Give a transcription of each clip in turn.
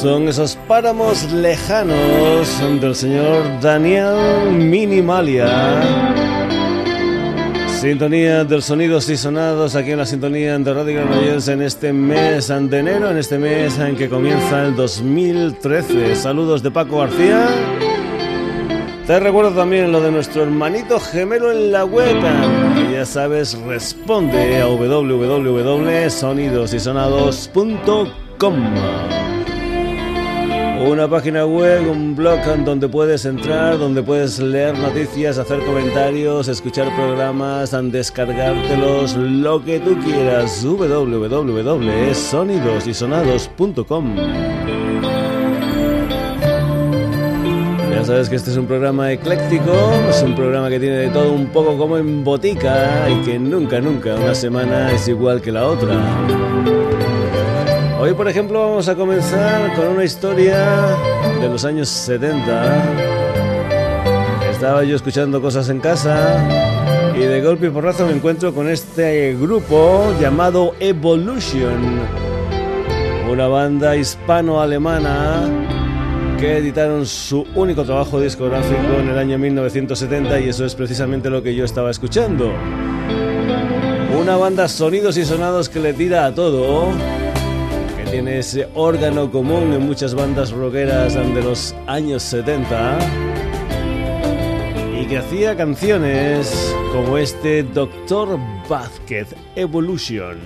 Son esos páramos lejanos del señor Daniel Minimalia. Sintonía del sonidos y sonados aquí en la sintonía de Radio Granollers en este mes de enero, en este mes en que comienza el 2013. Saludos de Paco García. Te recuerdo también lo de nuestro hermanito gemelo en la web. Ya sabes, responde a www.sonidosysonados.com. Una página web, un blog donde puedes entrar, donde puedes leer noticias, hacer comentarios, escuchar programas, descargártelos, lo que tú quieras. www.sonidosysonados.com. Ya sabes que este es un programa ecléctico, es un programa que tiene de todo un poco como en botica y que nunca, nunca una semana es igual que la otra. Hoy, por ejemplo, vamos a comenzar con una historia de los años 70. Estaba yo escuchando cosas en casa y de golpe y porrazo me encuentro con este grupo llamado Evolution, una banda hispano-alemana que editaron su único trabajo discográfico en el año 1970 y eso es precisamente lo que yo estaba escuchando. Una banda sonidos y sonados que le tira a todo tiene ese órgano común en muchas bandas rockeras de los años 70 y que hacía canciones como este Doctor Vázquez Evolution.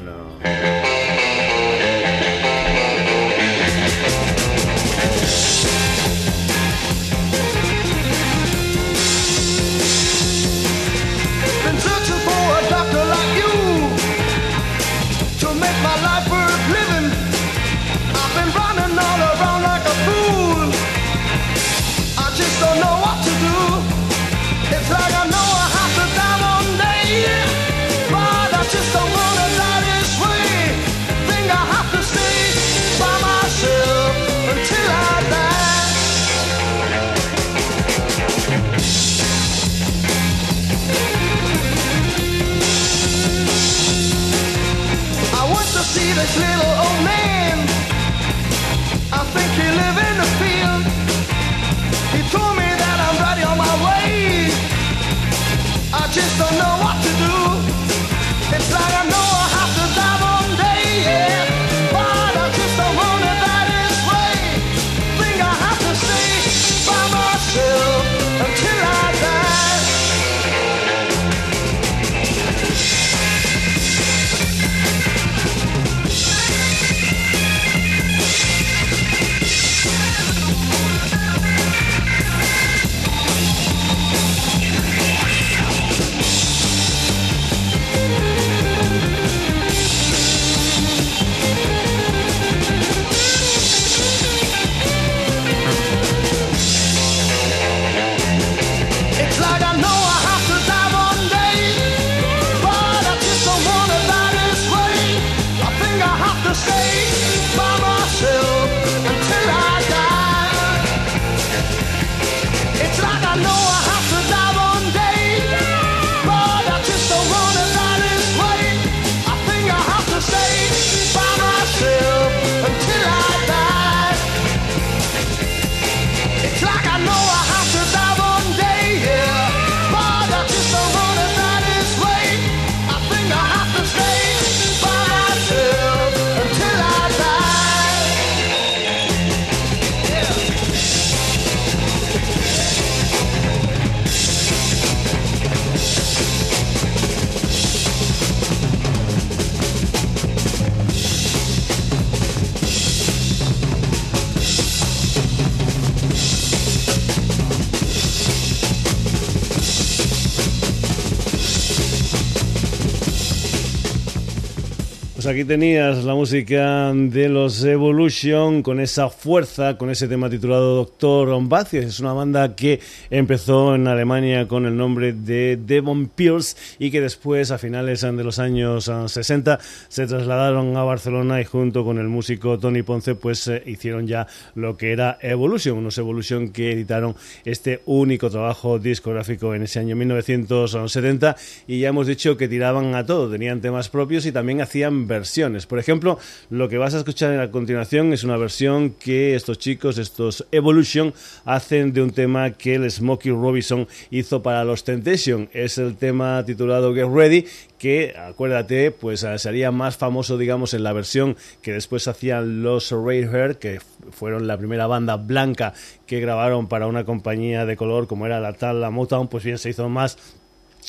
Tenías la música de los Evolution con esa fuerza, con ese tema titulado Doctor Vázquez. Es una banda que empezó en Alemania con el nombre de Devon Pierce y que después, a finales de los años 60, se trasladaron a Barcelona y junto con el músico Tony Ponce, pues eh, hicieron ya lo que era Evolution, unos Evolution que editaron este único trabajo discográfico en ese año 1970 y ya hemos dicho que tiraban a todo, tenían temas propios y también hacían versiones. Por ejemplo, lo que vas a escuchar a continuación es una versión que estos chicos, estos Evolution, hacen de un tema que el Smokey Robinson hizo para los Temptation. Es el tema titulado Get Ready que, acuérdate, pues ah, sería más famoso, digamos, en la versión que después hacían los Hair, que fueron la primera banda blanca que grabaron para una compañía de color como era la tal la Motown, pues bien se hizo más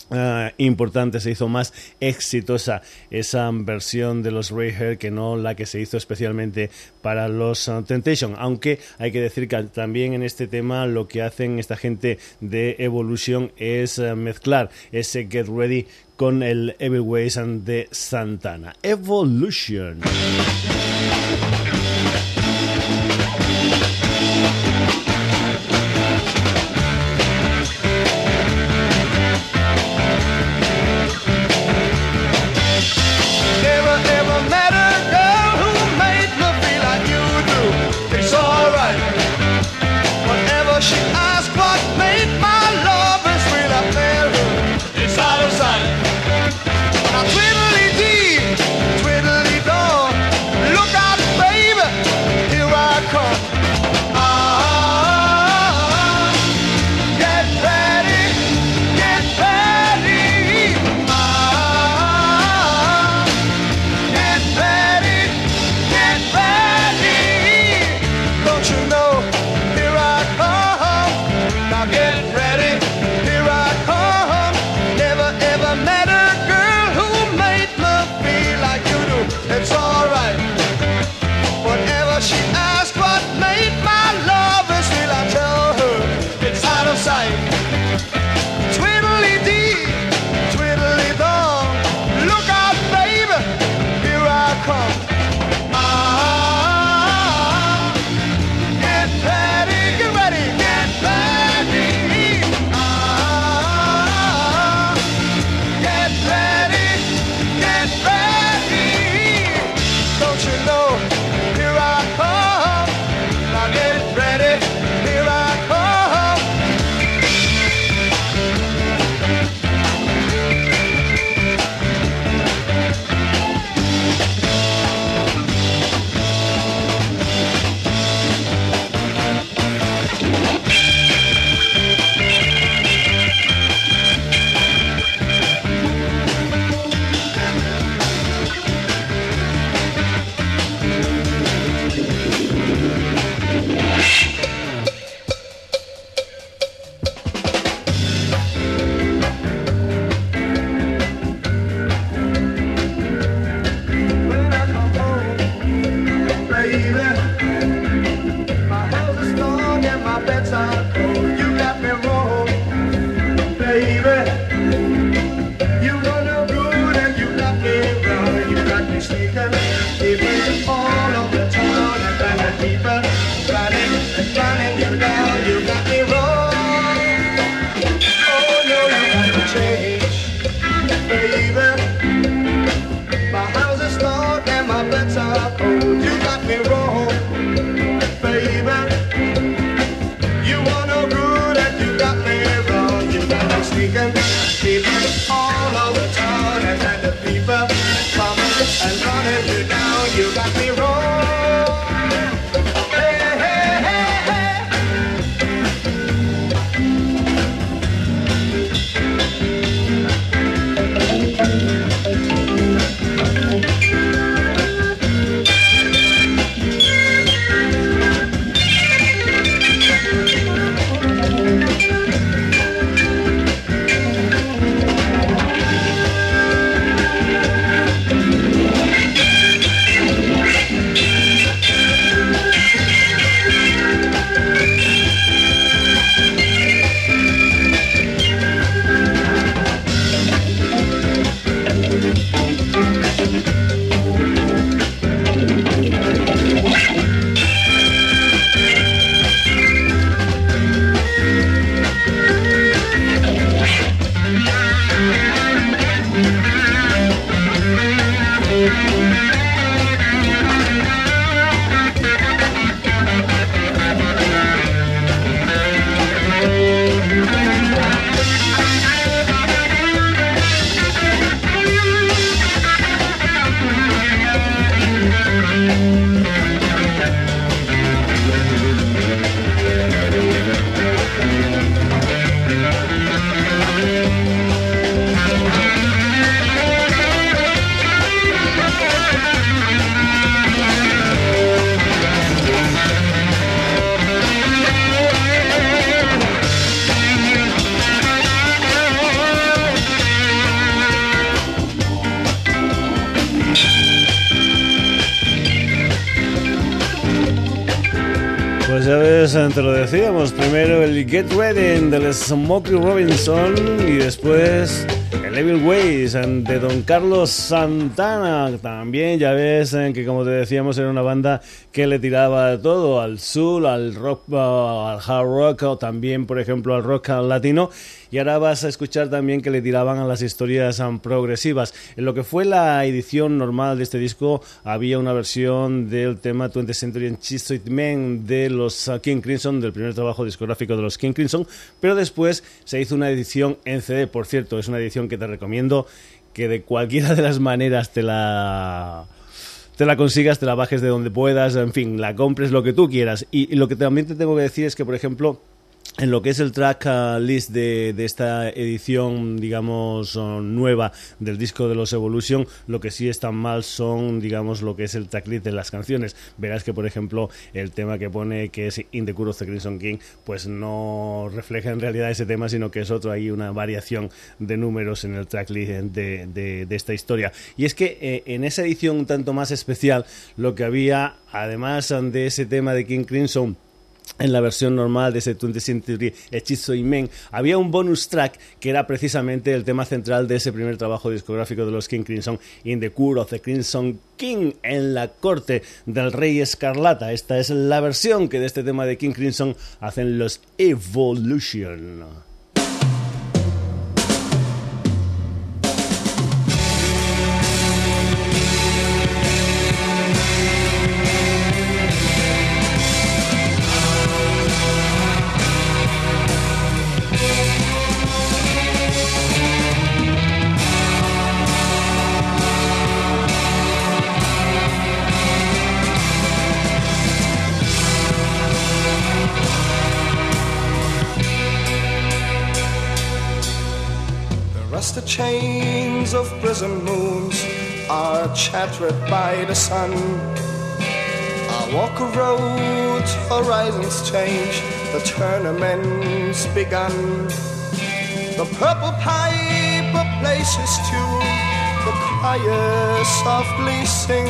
Uh, importante, se hizo más exitosa esa versión de los Hair que no la que se hizo especialmente para los uh, Temptation. Aunque hay que decir que también en este tema lo que hacen esta gente de Evolution es uh, mezclar ese Get Ready con el Everways de Santana. Evolution. me wrong. Te lo decíamos. Primero el Get Ready del Smokey Robinson y después el Evil Ways de Don Carlos Santana. También ya ves que como te decíamos era una banda que le tiraba todo al soul, al rock, al hard rock o también por ejemplo al rock latino y ahora vas a escuchar también que le tiraban a las historias progresivas. En lo que fue la edición normal de este disco había una versión del tema 20th Century and Cheese Men de los uh, King Crimson, del primer trabajo discográfico de los King Crimson, pero después se hizo una edición en CD, por cierto, es una edición que te recomiendo que de cualquiera de las maneras te la te la consigas, te la bajes de donde puedas, en fin, la compres lo que tú quieras. Y, y lo que también te tengo que decir es que, por ejemplo, en lo que es el track uh, list de, esta edición, digamos, nueva del disco de los Evolution, lo que sí está mal son, digamos, lo que es el track list de las canciones. Verás que, por ejemplo, el tema que pone que es In the Cure of the Crimson King, pues no refleja en realidad ese tema, sino que es otro ahí, una variación de números en el track list de, esta historia. Y es que eh, en esa edición un tanto más especial, lo que había, además de ese tema de King Crimson, en la versión normal de ese 20th Century Hechizo y Men, había un bonus track que era precisamente el tema central de ese primer trabajo discográfico de los King Crimson, In the Court of the Crimson King, en la corte del Rey Escarlata. Esta es la versión que de este tema de King Crimson hacen los Evolution. Chains of prison moons are chattered by the sun. I walk a road, horizons change, the tournament's begun. The purple piper plays his tune, the choir softly sing.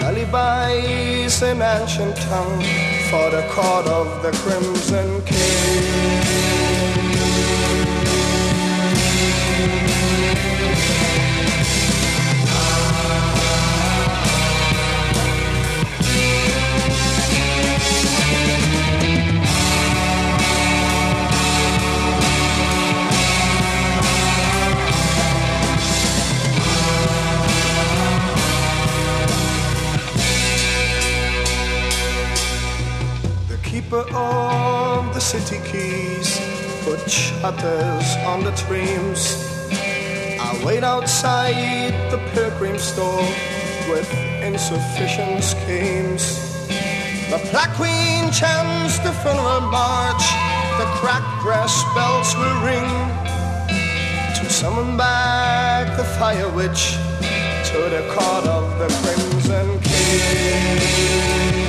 The lullabies in ancient tongue for the court of the crimson king. Keys put shutters on the dreams. I wait outside the pilgrim store with insufficient schemes. The black queen chants the funeral march, the cracked brass bells will ring to summon back the fire witch to the court of the crimson king.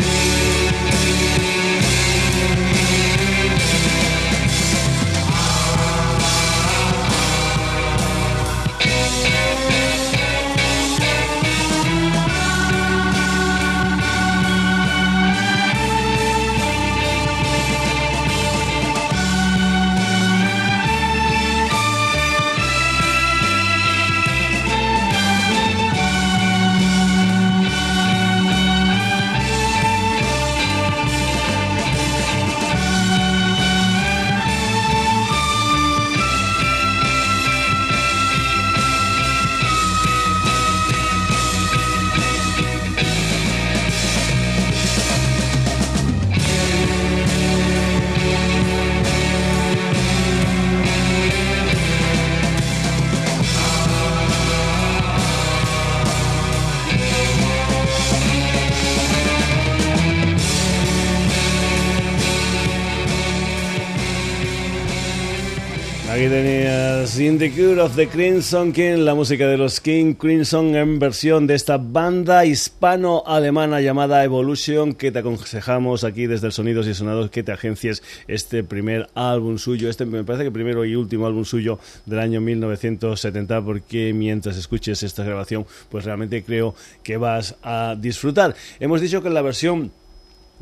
Of the Crimson King, la música de los King Crimson en versión de esta banda hispano-alemana llamada Evolution, que te aconsejamos aquí desde el Sonidos y Sonados que te agencies este primer álbum suyo, este me parece que primero y último álbum suyo del año 1970, porque mientras escuches esta grabación, pues realmente creo que vas a disfrutar. Hemos dicho que la versión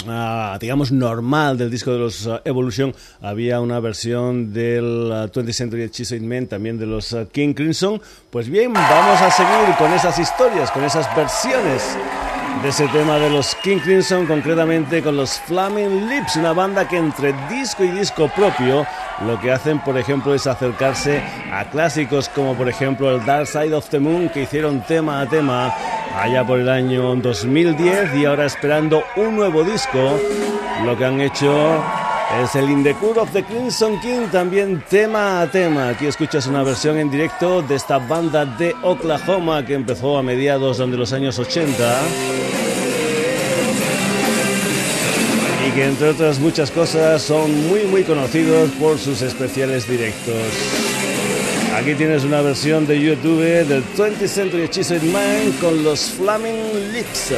ah, digamos, normal del disco de los ah, Evolution, había una versión del 20th Century Hechizo Men, también de los King Crimson. Pues bien, vamos a seguir con esas historias, con esas versiones de ese tema de los King Crimson, concretamente con los Flaming Lips, una banda que entre disco y disco propio lo que hacen, por ejemplo, es acercarse a clásicos como, por ejemplo, el Dark Side of the Moon, que hicieron tema a tema allá por el año 2010 y ahora esperando un nuevo disco, lo que han hecho es el In the of the Crimson King, también tema a tema. Aquí escuchas una versión en directo de esta banda de Oklahoma que empezó a mediados de los años 80. Y que entre otras muchas cosas son muy muy conocidos por sus especiales directos. Aquí tienes una versión de YouTube del 20th Century Cheese Man con los Flaming Lips.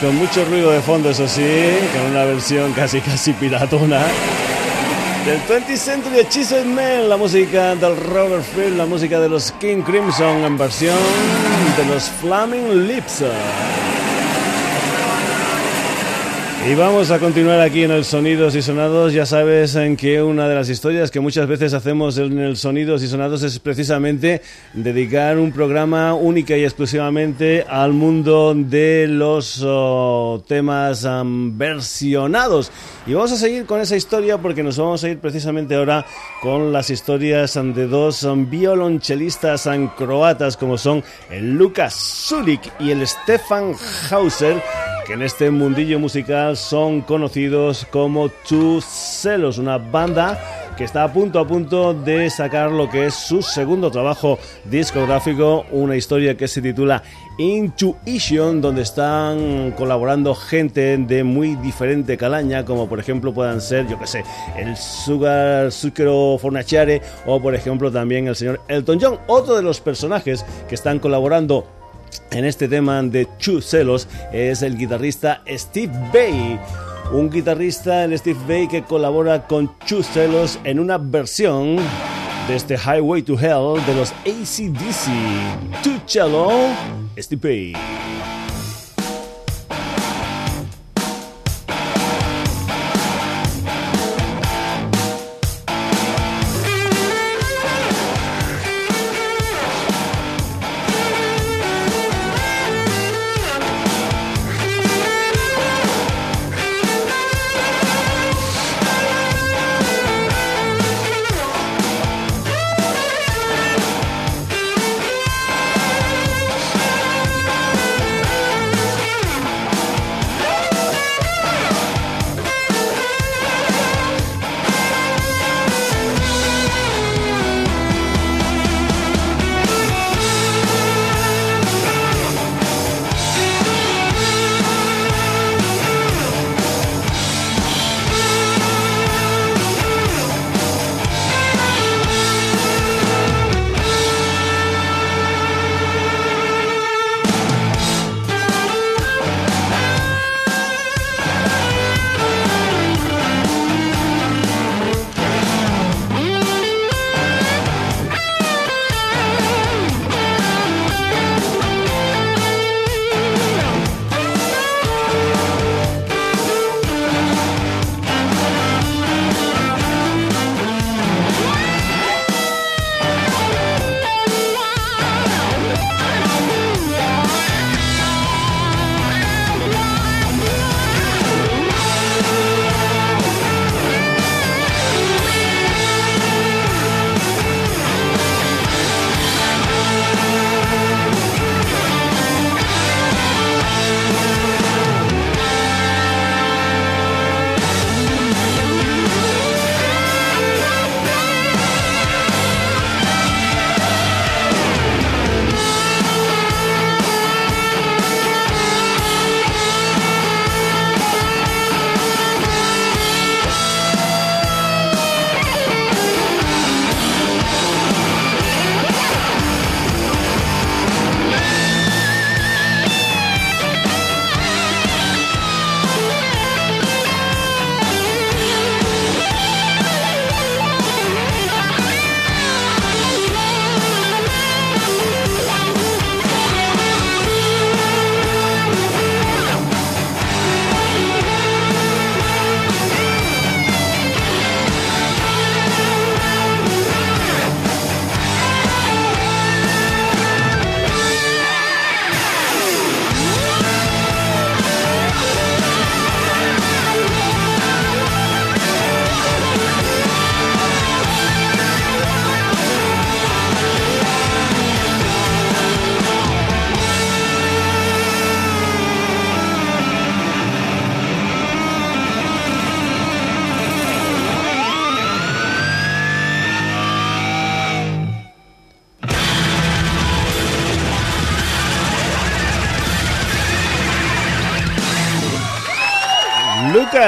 Con mucho ruido de fondo, eso sí, con una versión casi casi piratona. Del 20th Century Hechizo Men, la música del Robert Fripp, la música de los King Crimson en versión de los Flaming Lips. Y vamos a continuar aquí en el Sonidos y Sonados. Ya sabes en que una de las historias que muchas veces hacemos en el Sonidos y Sonados es precisamente dedicar un programa única y exclusivamente al mundo de los oh, temas versionados. Y vamos a seguir con esa historia porque nos vamos a ir precisamente ahora con las historias de dos violonchelistas croatas como son el Lucas Sulik y el Stefan Hauser que en este mundillo musical son conocidos como Two Celos, una banda que está a punto a punto de sacar lo que es su segundo trabajo discográfico, una historia que se titula Intuition, donde están colaborando gente de muy diferente calaña, como por ejemplo puedan ser, yo que sé, el Sugar Zucchero Fornaciare o por ejemplo también el señor Elton John, otro de los personajes que están colaborando en este tema de Chu Celos es el guitarrista Steve Bay un guitarrista, el Steve Bay, que colabora con Chu Celos en una versión de este Highway to Hell de los ACDC. Tu cello, Steve Bay.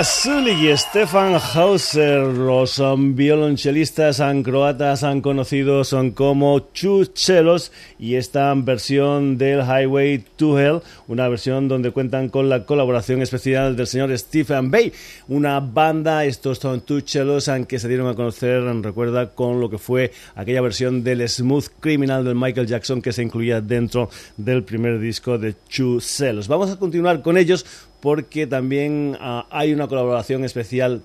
Zulik y Stefan Hauser, los um, violonchelistas croatas han conocido son como Chuchelos y esta versión del Highway to Hell, una versión donde cuentan con la colaboración especial del señor Stephen Bay, una banda, estos son Chuchelos, que se dieron a conocer, recuerda, con lo que fue aquella versión del Smooth Criminal del Michael Jackson que se incluía dentro del primer disco de Chuchelos. Vamos a continuar con ellos porque también ah, hay una colaboración especial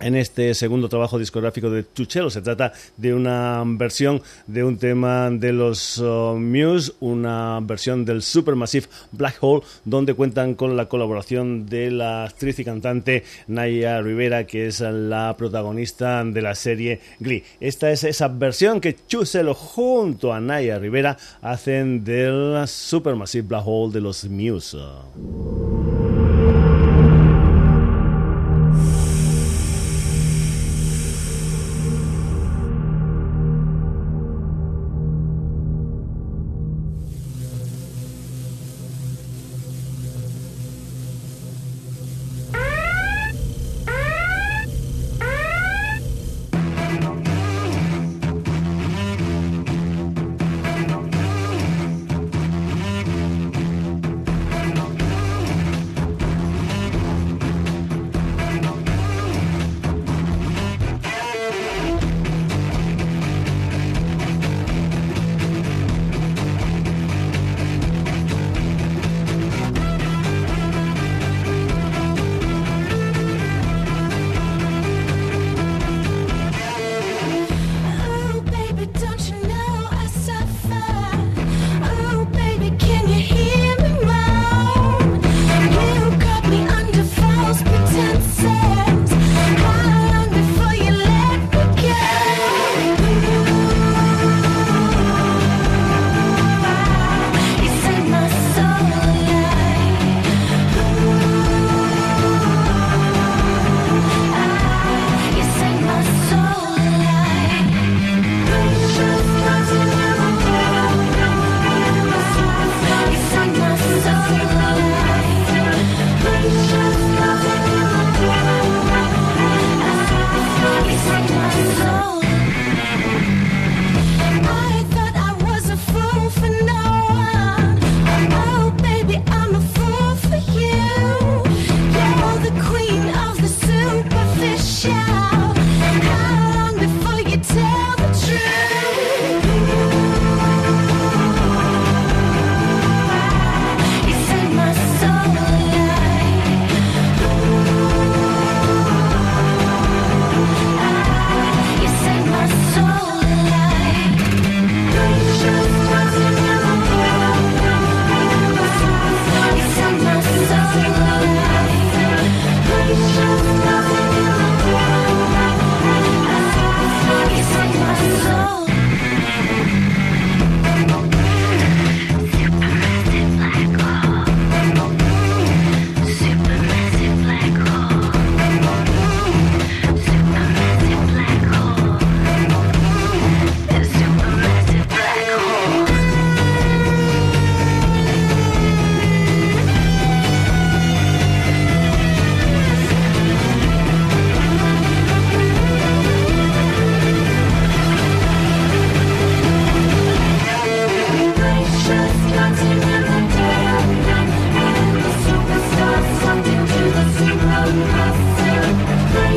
en este segundo trabajo discográfico de Chuchelo. Se trata de una versión de un tema de los uh, Muse, una versión del Supermassive Black Hole, donde cuentan con la colaboración de la actriz y cantante Naya Rivera, que es la protagonista de la serie Glee. Esta es esa versión que Chuchelo junto a Naya Rivera hacen del Supermassive Black Hole de los Muse.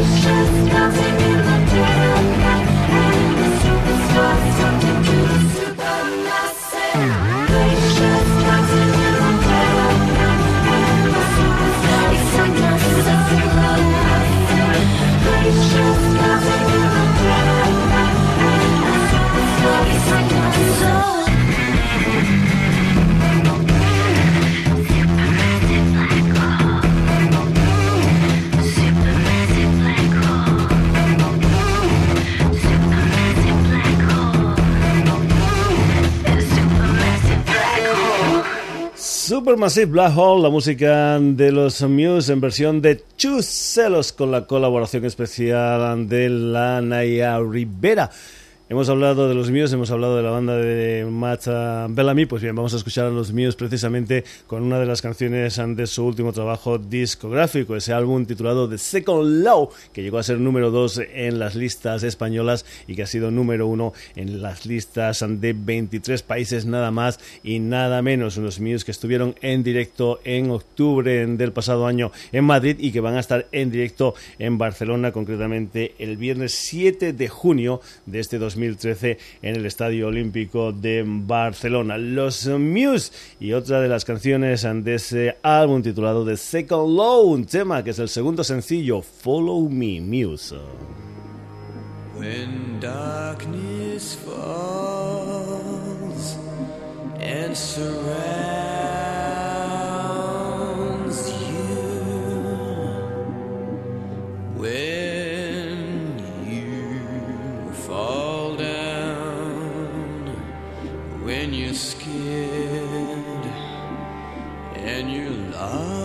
Thank you. Supermassive Black Hole, la música de los Muse en versión de Celos con la colaboración especial de la Naya Rivera. Hemos hablado de los míos, hemos hablado de la banda de Matt Bellamy. Pues bien, vamos a escuchar a los míos precisamente con una de las canciones de su último trabajo discográfico, ese álbum titulado The Second Low, que llegó a ser número 2 en las listas españolas y que ha sido número 1 en las listas de 23 países, nada más y nada menos. Unos míos que estuvieron en directo en octubre del pasado año en Madrid y que van a estar en directo en Barcelona, concretamente el viernes 7 de junio de este 2020 2013 en el Estadio Olímpico de Barcelona. Los Muse y otra de las canciones de ese álbum titulado The Second Low, un tema que es el segundo sencillo, Follow Me Muse. When darkness falls and surrounds you, when you're scared and you're lost.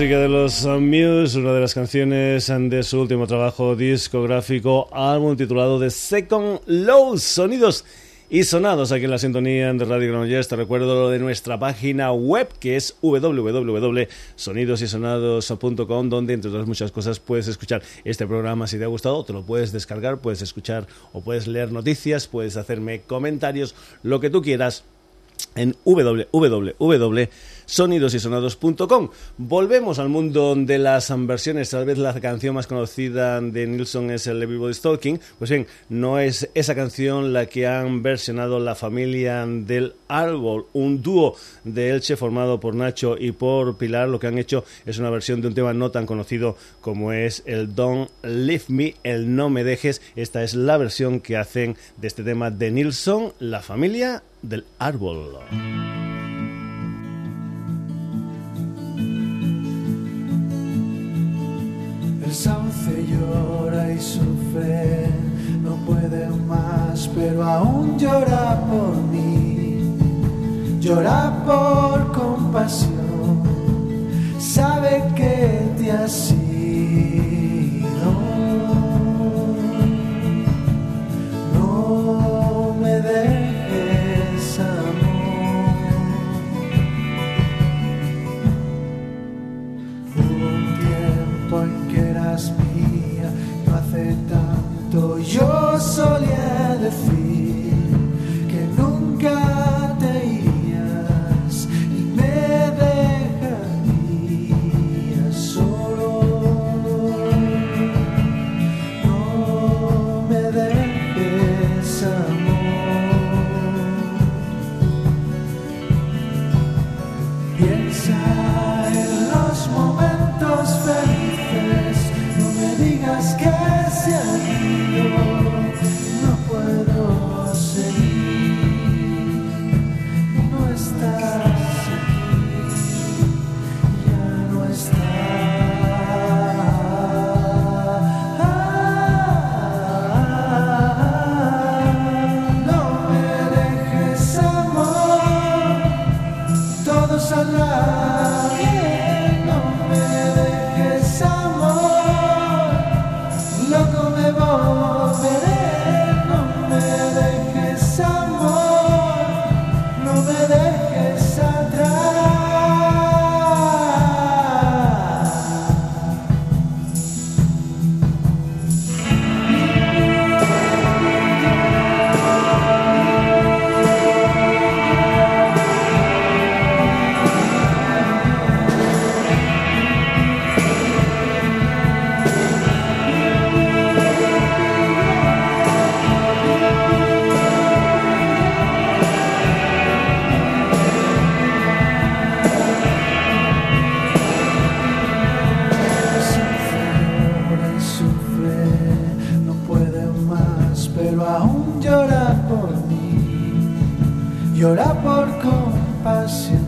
Música de los Muse, una de las canciones de su último trabajo discográfico, álbum titulado The Second Low, sonidos y sonados aquí en la sintonía de Radio Granollers. Te recuerdo lo de nuestra página web que es www.sonidosysonados.com donde entre otras muchas cosas puedes escuchar este programa si te ha gustado, te lo puedes descargar, puedes escuchar o puedes leer noticias, puedes hacerme comentarios, lo que tú quieras en www sonidosysonados.com. Volvemos al mundo de las versiones. Tal vez la canción más conocida de Nilsson es el Everybody's Talking. Pues bien, no es esa canción la que han versionado la familia del Árbol, un dúo de Elche formado por Nacho y por Pilar. Lo que han hecho es una versión de un tema no tan conocido como es el Don't Leave Me, el No Me Dejes. Esta es la versión que hacen de este tema de Nilsson, la familia del Árbol. El sauce llora y sufre, no puede más, pero aún llora por mí. Llora por compasión, sabe que te has. Llora por compasión,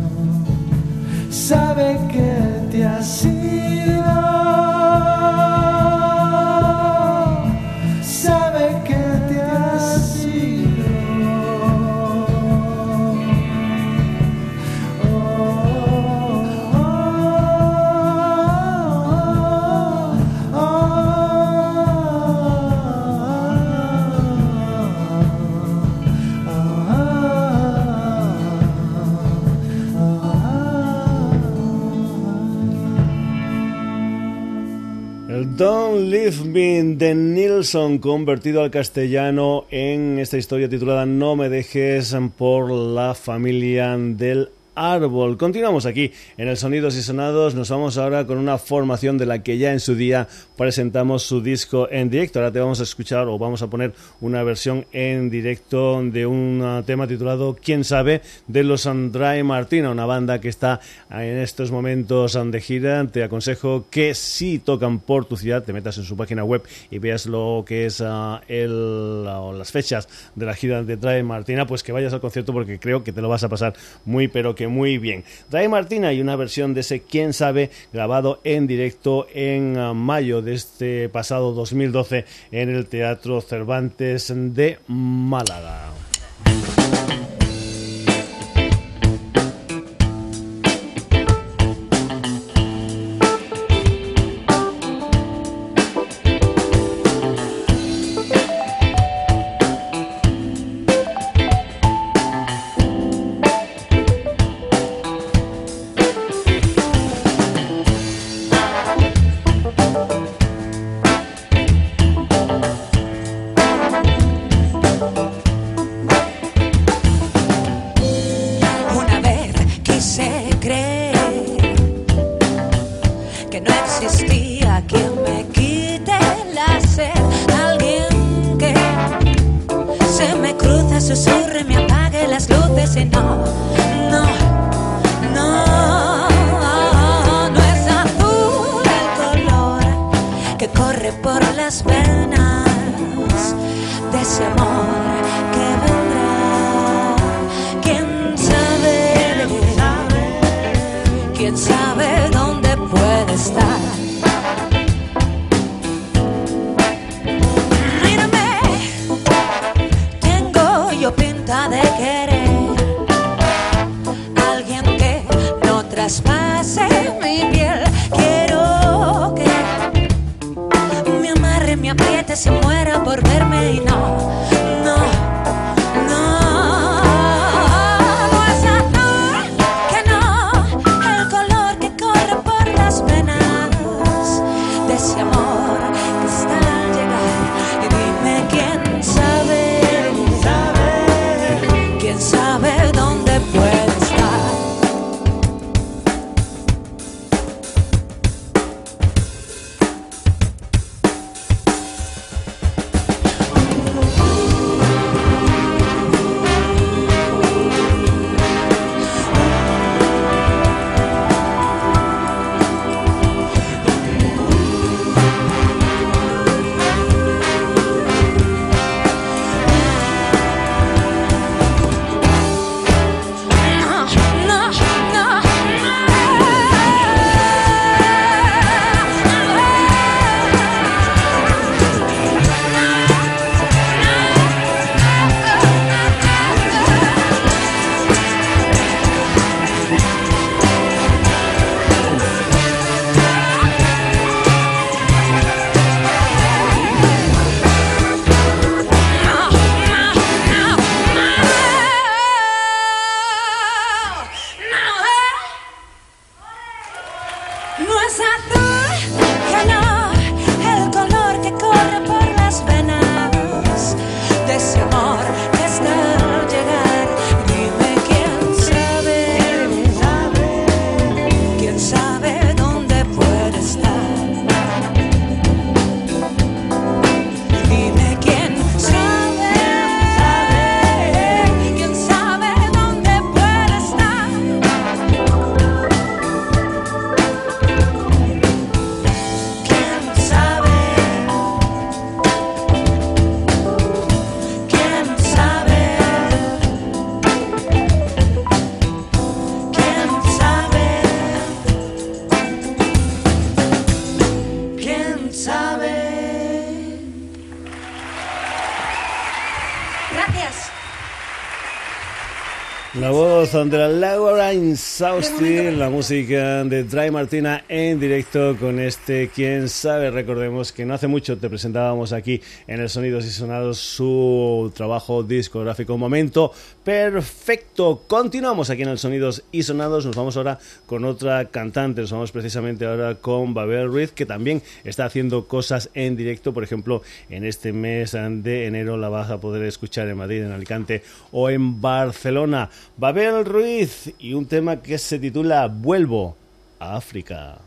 Nilsson, convertido al castellano en esta historia titulada No me dejes por la familia del árbol. Continuamos aquí en el Sonidos y Sonados. Nos vamos ahora con una formación de la que ya en su día presentamos su disco en directo. Ahora te vamos a escuchar o vamos a poner una versión en directo de un uh, tema titulado Quién sabe de los Andrei Martina, una banda que está en estos momentos de gira. Te aconsejo que si tocan por tu ciudad te metas en su página web y veas lo que es el, o las fechas de la gira de Andrei Martina, pues que vayas al concierto porque creo que te lo vas a pasar muy pero que muy bien. Andrei Martina y una versión de ese Quién sabe grabado en directo en uh, mayo de este pasado 2012 en el Teatro Cervantes de Málaga. De la Laura Insausti, la música de Dry Martina en directo con este Quién sabe. Recordemos que no hace mucho te presentábamos aquí en el Sonidos y Sonados su trabajo discográfico. Momento perfecto. Continuamos aquí en el Sonidos y Sonados. Nos vamos ahora con otra cantante. Nos vamos precisamente ahora con Babel Ruiz, que también está haciendo cosas en directo. Por ejemplo, en este mes de enero la vas a poder escuchar en Madrid, en Alicante o en Barcelona. Babel Ruiz y un tema que se titula Vuelvo a África.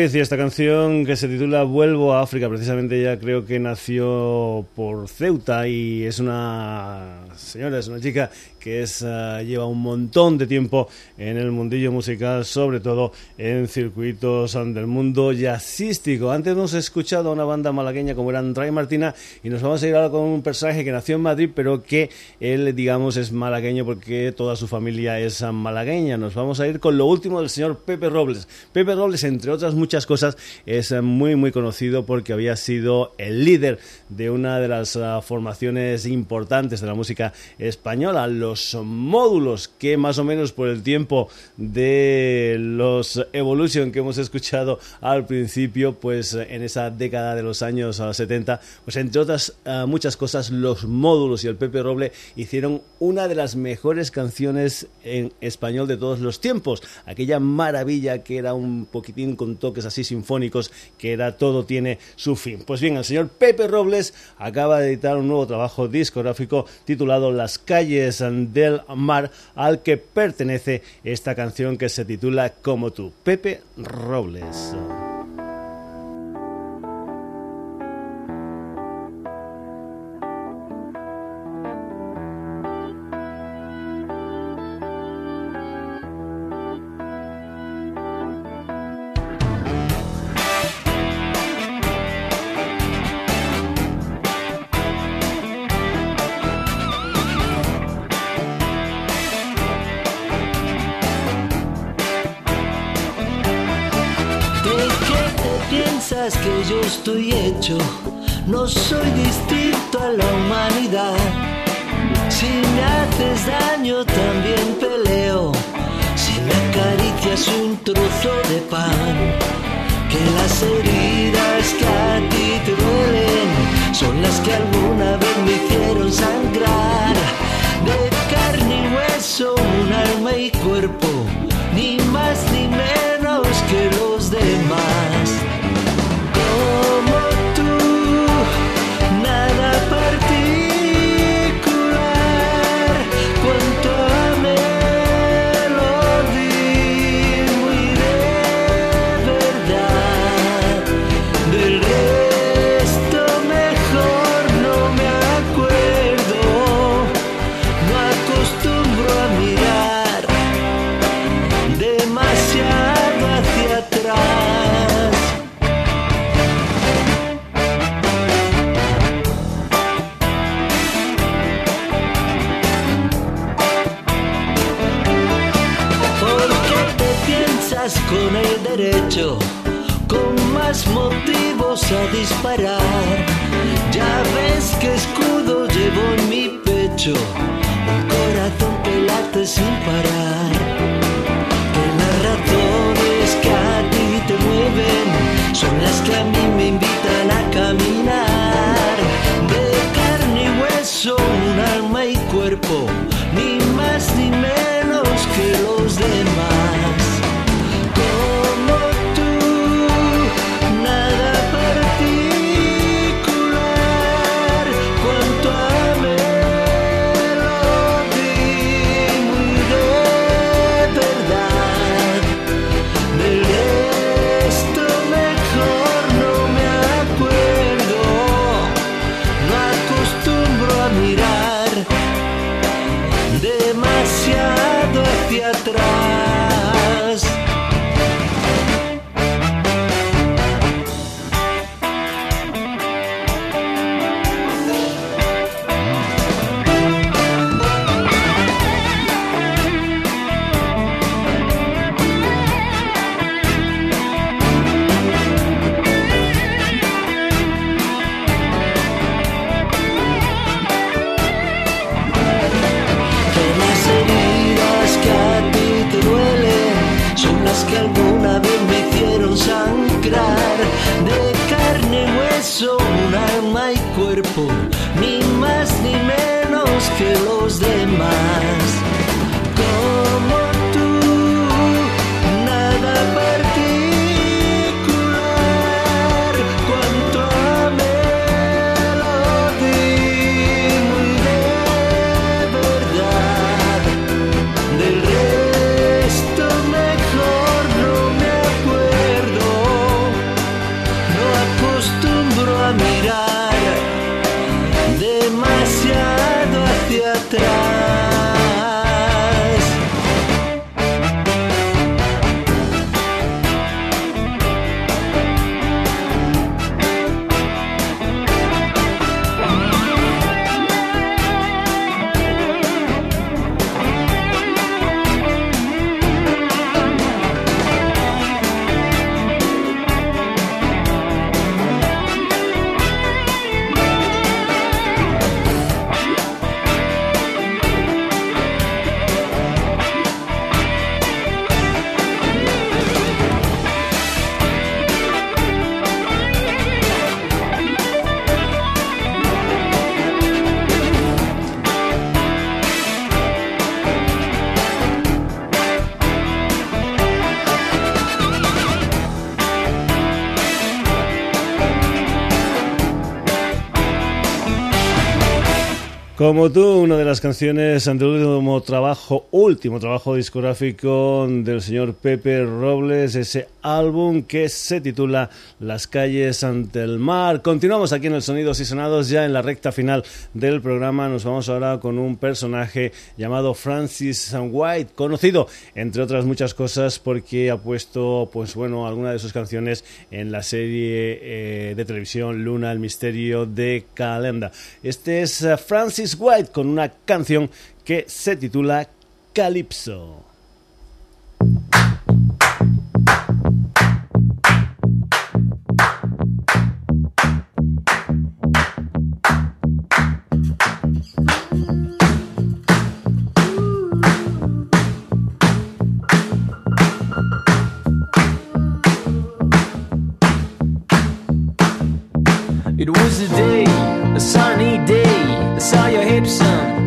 Ruiz esta canción que se titula Vuelvo a África, precisamente ella creo que nació por Ceuta y es una señora, es una chica que uh, lleva un montón de tiempo en el mundillo musical, sobre todo en circuitos del mundo jazzístico. Antes hemos escuchado a una banda malagueña como era André Martina y nos vamos a ir ahora con un personaje que nació en Madrid, pero que él, digamos, es malagueño porque toda su familia es malagueña. Nos vamos a ir con lo último del señor Pepe Robles. Pepe Robles, entre otras muchas cosas, es muy, muy conocido porque había sido el líder de una de las uh, formaciones importantes de la música española, módulos que más o menos por el tiempo de los Evolution que hemos escuchado al principio, pues en esa década de los años 70, pues entre otras uh, muchas cosas, los módulos y el Pepe Roble hicieron una de las mejores canciones en español de todos los tiempos, aquella maravilla que era un poquitín con toques así sinfónicos, que era todo tiene su fin. Pues bien, el señor Pepe Robles acaba de editar un nuevo trabajo discográfico titulado Las calles del mar al que pertenece esta canción que se titula Como tú, Pepe Robles. Estoy hecho, no soy distinto a la humanidad. Si me haces daño también peleo, si me acaricias un trozo de pan, que las heridas que a ti te duelen son las que alguna vez me hicieron sangrar. De carne y hueso, un alma y cuerpo, ni más ni menos que los con más motivos a disparar. Ya ves que escudo llevo en mi pecho, Como tú, una de las canciones ante el último trabajo, último trabajo discográfico del señor Pepe Robles, ese álbum que se titula Las calles ante el mar. Continuamos aquí en el Sonidos y Sonados, ya en la recta final del programa. Nos vamos ahora con un personaje llamado Francis White, conocido entre otras muchas cosas porque ha puesto, pues bueno, alguna de sus canciones en la serie eh, de televisión Luna, el misterio de Calenda. Este es eh, White con una canción que se titula Calypso.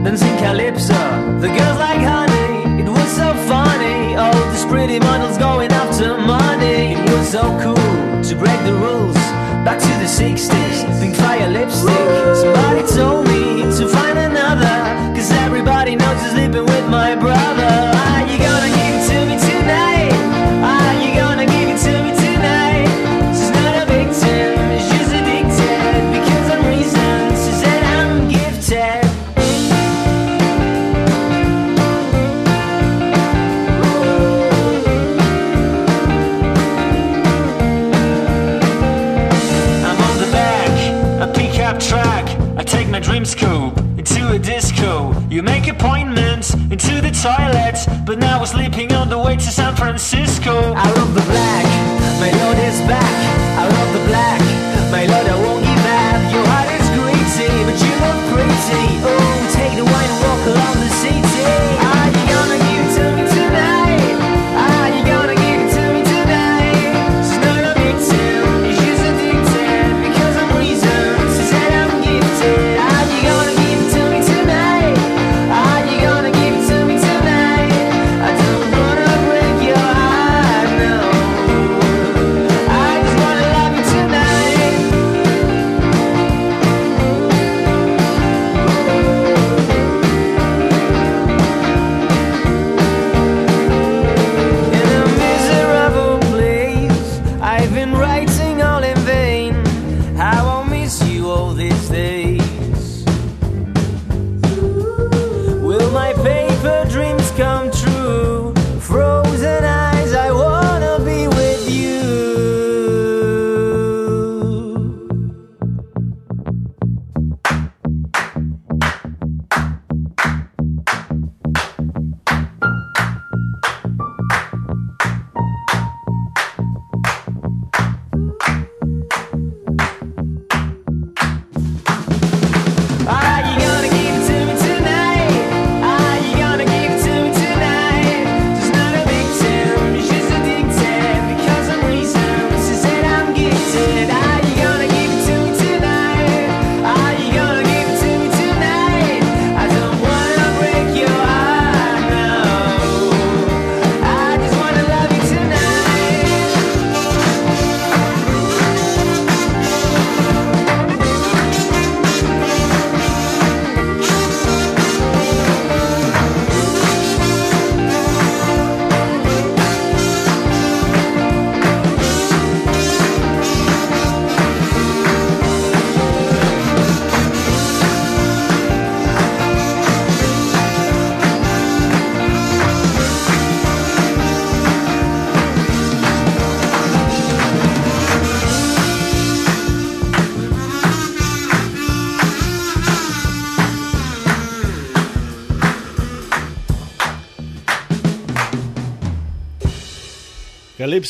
On dancing calypso. The girls like honey, it was so funny. All these pretty models going after money. It was so cool to break the rules. Back to the 60s, pink fire lipstick. Somebody told but sleeping on the way to San Francisco. I love the black,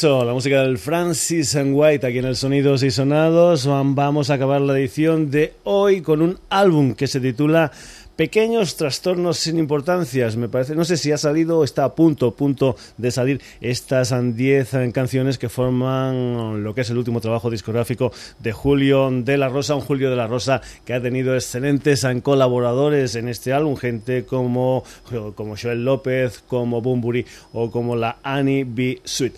La música del Francis and White aquí en el Sonidos y Sonados. Vamos a acabar la edición de hoy con un álbum que se titula Pequeños trastornos sin importancias, me parece. No sé si ha salido o está a punto, punto de salir estas 10 canciones que forman lo que es el último trabajo discográfico de Julio de la Rosa. Un Julio de la Rosa que ha tenido excelentes colaboradores en este álbum, gente como, como Joel López, como Bumburi o como la Annie B. Sweet.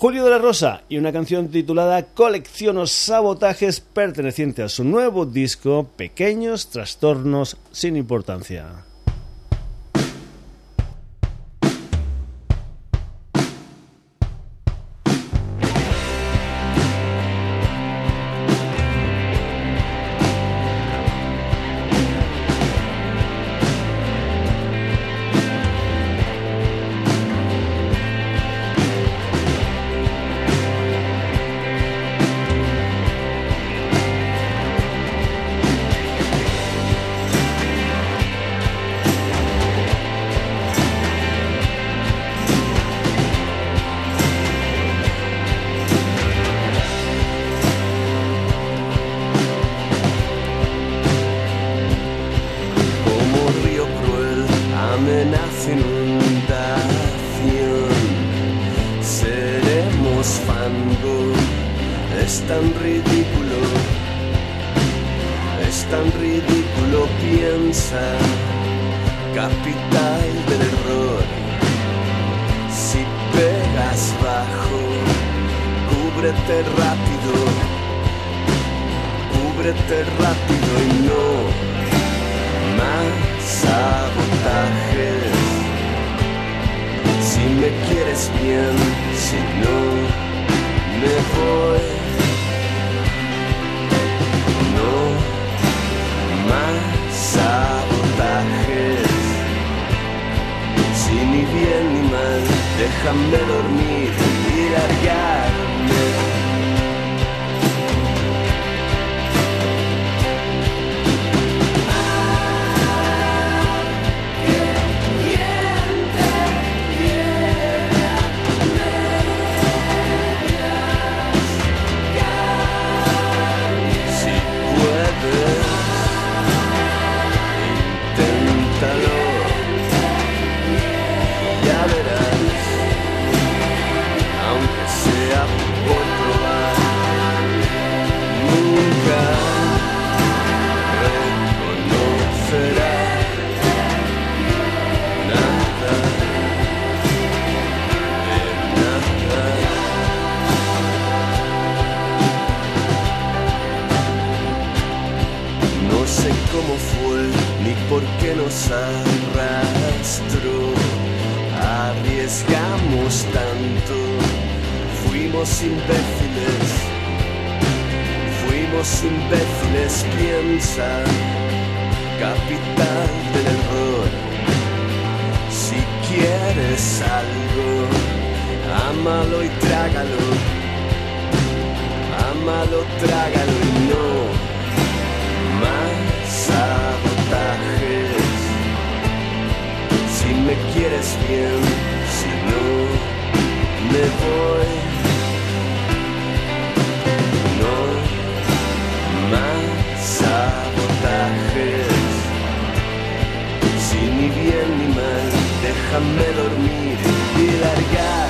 Julio de la Rosa y una canción titulada Colecciono sabotajes perteneciente a su nuevo disco Pequeños trastornos sin importancia. los imbéciles piensan, capital del error. Si quieres algo, ámalo y trágalo. Ámalo, trágalo y no más sabotajes. Si me quieres bien, si no, me voy. déjame dormir y largar.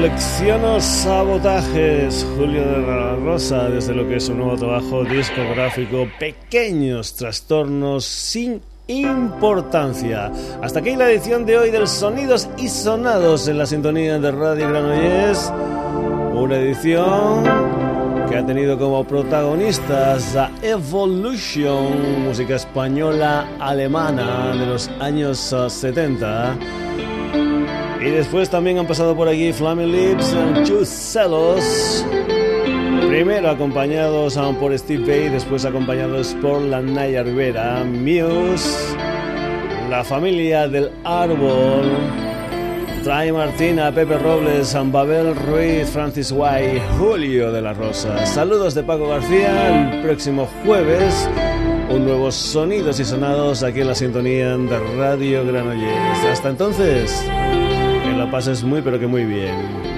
Colecciono sabotajes, Julio de la Rosa, desde lo que es su nuevo trabajo discográfico, Pequeños Trastornos sin importancia. Hasta aquí la edición de hoy del Sonidos y Sonados en la sintonía de Radio Granollers. Una edición que ha tenido como protagonistas a Evolution, música española alemana de los años 70 y después también han pasado por aquí Flaming Lips, Two Celos. Primero acompañados por Steve Bay, después acompañados por la Naya Rivera, Muse, la familia del árbol, Try Martina, Pepe Robles, Babel Ruiz, Francis White, Julio de la Rosa. Saludos de Paco García, el próximo jueves un nuevo Sonidos y Sonados aquí en la sintonía de Radio Granollers. Hasta entonces pases muy pero que muy bien.